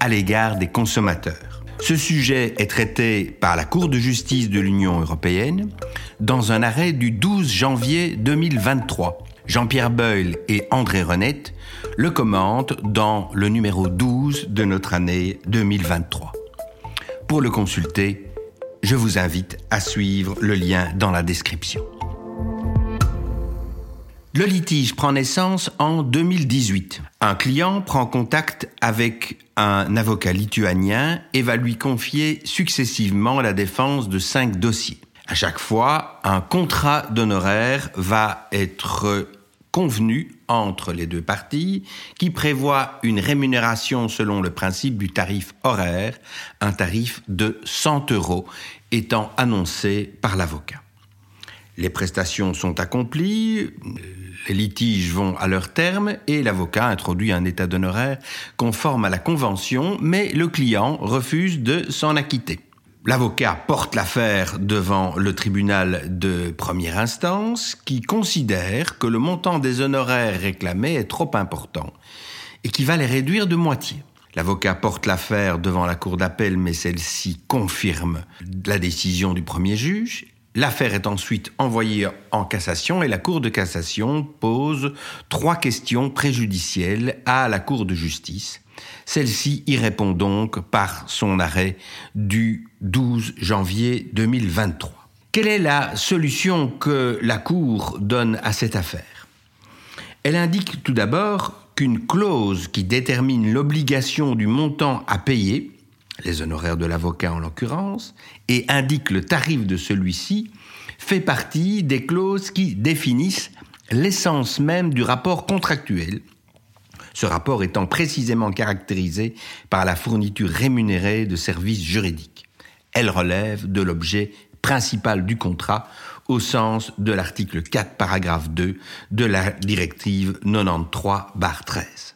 à l'égard des consommateurs. Ce sujet est traité par la Cour de justice de l'Union européenne dans un arrêt du 12 janvier 2023. Jean-Pierre Beul et André Renette le commentent dans le numéro 12 de notre année 2023. Pour le consulter, je vous invite à suivre le lien dans la description. Le litige prend naissance en 2018. Un client prend contact avec un avocat lituanien et va lui confier successivement la défense de cinq dossiers. À chaque fois, un contrat d'honoraires va être convenu entre les deux parties qui prévoit une rémunération selon le principe du tarif horaire, un tarif de 100 euros étant annoncé par l'avocat. Les prestations sont accomplies, les litiges vont à leur terme et l'avocat introduit un état d'honoraire conforme à la convention, mais le client refuse de s'en acquitter. L'avocat porte l'affaire devant le tribunal de première instance qui considère que le montant des honoraires réclamés est trop important et qui va les réduire de moitié. L'avocat porte l'affaire devant la cour d'appel mais celle-ci confirme la décision du premier juge L'affaire est ensuite envoyée en cassation et la Cour de cassation pose trois questions préjudicielles à la Cour de justice. Celle-ci y répond donc par son arrêt du 12 janvier 2023. Quelle est la solution que la Cour donne à cette affaire? Elle indique tout d'abord qu'une clause qui détermine l'obligation du montant à payer les honoraires de l'avocat en l'occurrence, et indique le tarif de celui-ci, fait partie des clauses qui définissent l'essence même du rapport contractuel, ce rapport étant précisément caractérisé par la fourniture rémunérée de services juridiques. Elle relève de l'objet principal du contrat au sens de l'article 4 paragraphe 2 de la directive 93-13.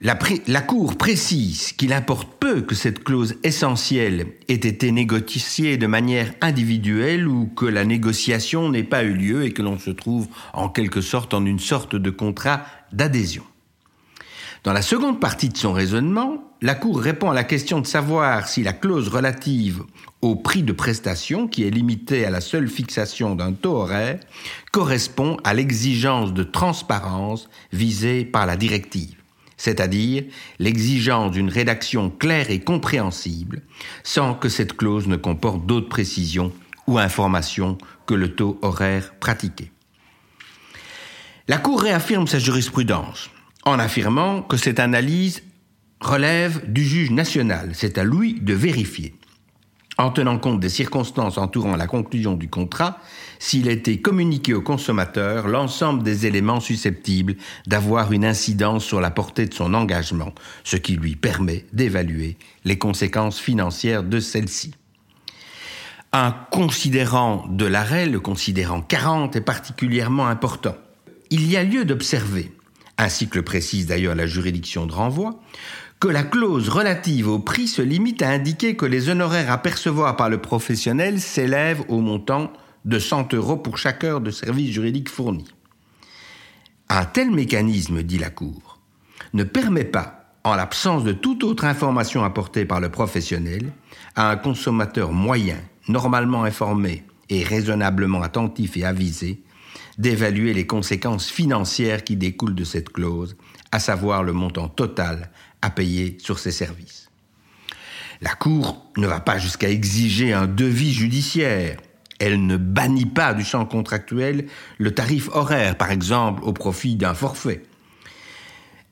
La, Cour précise qu'il importe peu que cette clause essentielle ait été négociée de manière individuelle ou que la négociation n'ait pas eu lieu et que l'on se trouve en quelque sorte en une sorte de contrat d'adhésion. Dans la seconde partie de son raisonnement, la Cour répond à la question de savoir si la clause relative au prix de prestation, qui est limitée à la seule fixation d'un taux horaire, correspond à l'exigence de transparence visée par la directive c'est-à-dire l'exigence d'une rédaction claire et compréhensible, sans que cette clause ne comporte d'autres précisions ou informations que le taux horaire pratiqué. La Cour réaffirme sa jurisprudence en affirmant que cette analyse relève du juge national, c'est à lui de vérifier en tenant compte des circonstances entourant la conclusion du contrat, s'il été communiqué au consommateur l'ensemble des éléments susceptibles d'avoir une incidence sur la portée de son engagement, ce qui lui permet d'évaluer les conséquences financières de celle-ci. Un considérant de l'arrêt, le considérant 40, est particulièrement important. Il y a lieu d'observer, ainsi que le précise d'ailleurs la juridiction de renvoi, que la clause relative au prix se limite à indiquer que les honoraires à percevoir par le professionnel s'élèvent au montant de 100 euros pour chaque heure de service juridique fourni. Un tel mécanisme, dit la Cour, ne permet pas, en l'absence de toute autre information apportée par le professionnel, à un consommateur moyen, normalement informé et raisonnablement attentif et avisé, d'évaluer les conséquences financières qui découlent de cette clause, à savoir le montant total à payer sur ces services. La Cour ne va pas jusqu'à exiger un devis judiciaire. Elle ne bannit pas du champ contractuel le tarif horaire, par exemple, au profit d'un forfait.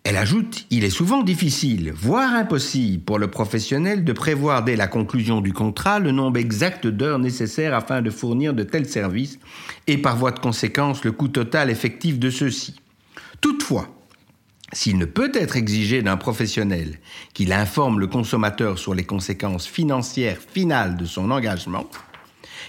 Elle ajoute, il est souvent difficile, voire impossible pour le professionnel de prévoir dès la conclusion du contrat le nombre exact d'heures nécessaires afin de fournir de tels services et par voie de conséquence le coût total effectif de ceux-ci. Toutefois, S'il ne peut être exigé d'un professionnel qu'il informe le consommateur sur les conséquences financières finales de son engagement,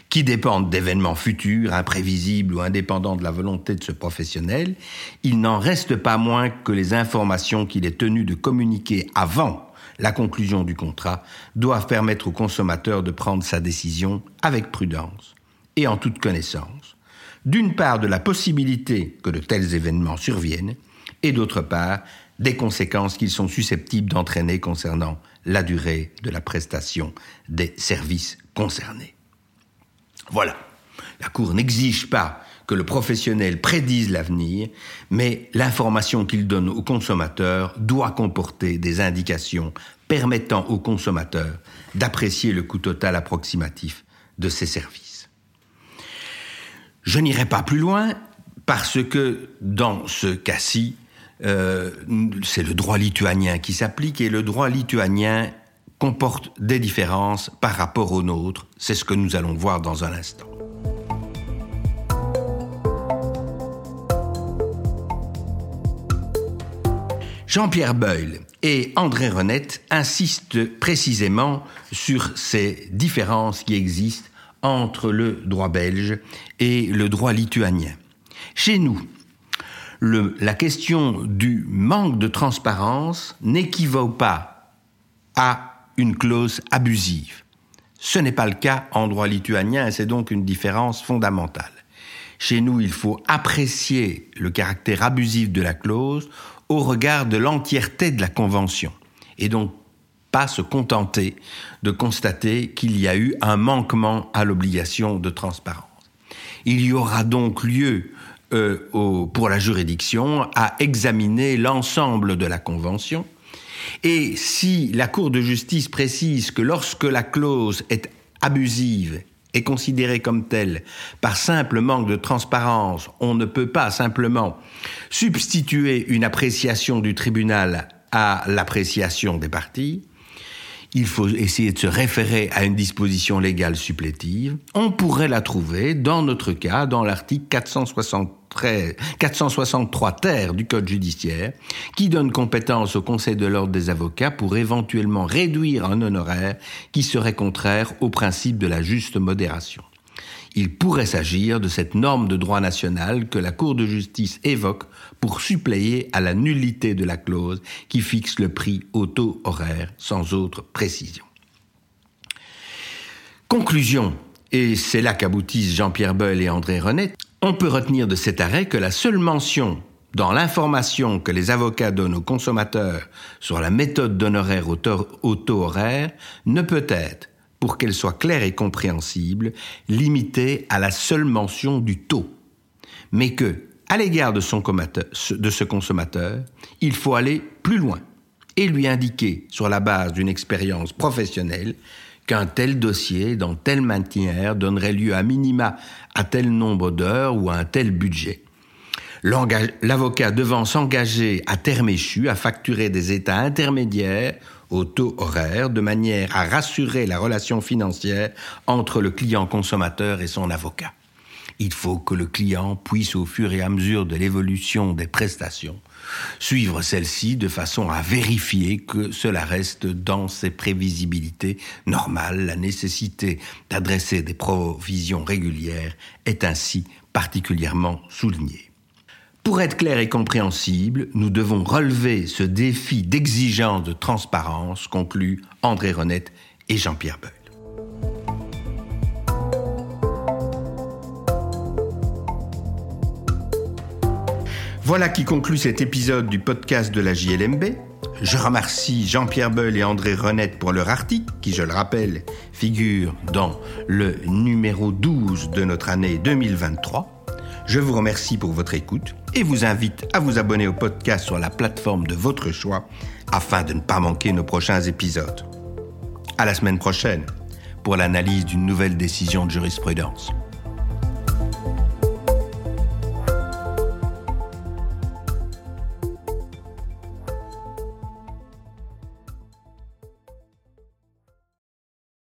qui dépendent d'événements futurs, imprévisibles ou indépendants de la volonté de ce professionnel, il n'en reste pas moins que les informations qu'il est tenu de communiquer avant la conclusion du contrat doivent permettre au consommateur de prendre sa décision avec prudence et en toute connaissance, d'une part de la possibilité que de tels événements surviennent, et d'autre part des conséquences qu'ils sont susceptibles d'entraîner concernant la durée de la prestation des services concernés. Voilà. La Cour n'exige pas que le professionnel prédise l'avenir, mais l'information qu'il donne au consommateur doit comporter des indications permettant au consommateur d'apprécier le coût total approximatif de ses services. Je n'irai pas plus loin parce que dans ce cas-ci, euh, c'est le droit lituanien qui s'applique et le droit lituanien comporte des différences par rapport au nôtre. C'est ce que nous allons voir dans un instant. Jean-Pierre Beul et André Renette insistent précisément sur ces différences qui existent entre le droit belge et le droit lituanien. Chez nous, la question du manque de transparence n'équivaut pas à une clause abusive. Ce n'est pas le cas en droit lituanien et c'est donc une différence fondamentale. Chez nous, il faut apprécier le caractère abusif de la clause au regard de l'entièreté de la convention et donc pas se contenter de constater qu'il y a eu un manquement à l'obligation de transparence. Il y aura donc lieu euh, pour la juridiction à examiner l'ensemble de la convention et si la Cour de justice précise que lorsque la clause est abusive et considérée comme telle par simple manque de transparence, on ne peut pas simplement substituer une appréciation du tribunal à l'appréciation des parties, il faut essayer de se référer à une disposition légale supplétive. On pourrait la trouver, dans notre cas, dans l'article 463 terre du Code judiciaire, qui donne compétence au Conseil de l'ordre des avocats pour éventuellement réduire un honoraire qui serait contraire au principe de la juste modération il pourrait s'agir de cette norme de droit national que la Cour de justice évoque pour suppléer à la nullité de la clause qui fixe le prix au taux horaire sans autre précision. Conclusion, et c'est là qu'aboutissent Jean-Pierre Beul et André Renet, on peut retenir de cet arrêt que la seule mention dans l'information que les avocats donnent aux consommateurs sur la méthode d'honoraire au taux horaire ne peut être pour qu'elle soit claire et compréhensible, limitée à la seule mention du taux, mais que, à l'égard de, de ce consommateur, il faut aller plus loin et lui indiquer, sur la base d'une expérience professionnelle, qu'un tel dossier, dans telle manière, donnerait lieu à minima à tel nombre d'heures ou à un tel budget. L'avocat devant s'engager à terme échu à facturer des états intermédiaires au taux horaire de manière à rassurer la relation financière entre le client consommateur et son avocat. Il faut que le client puisse, au fur et à mesure de l'évolution des prestations, suivre celle-ci de façon à vérifier que cela reste dans ses prévisibilités normales. La nécessité d'adresser des provisions régulières est ainsi particulièrement soulignée. Pour être clair et compréhensible, nous devons relever ce défi d'exigence de transparence, conclut André Renette et Jean-Pierre Beul. Voilà qui conclut cet épisode du podcast de la JLMB. Je remercie Jean-Pierre Beul et André Renette pour leur article, qui, je le rappelle, figure dans le numéro 12 de notre année 2023. Je vous remercie pour votre écoute et vous invite à vous abonner au podcast sur la plateforme de votre choix afin de ne pas manquer nos prochains épisodes. À la semaine prochaine pour l'analyse d'une nouvelle décision de jurisprudence.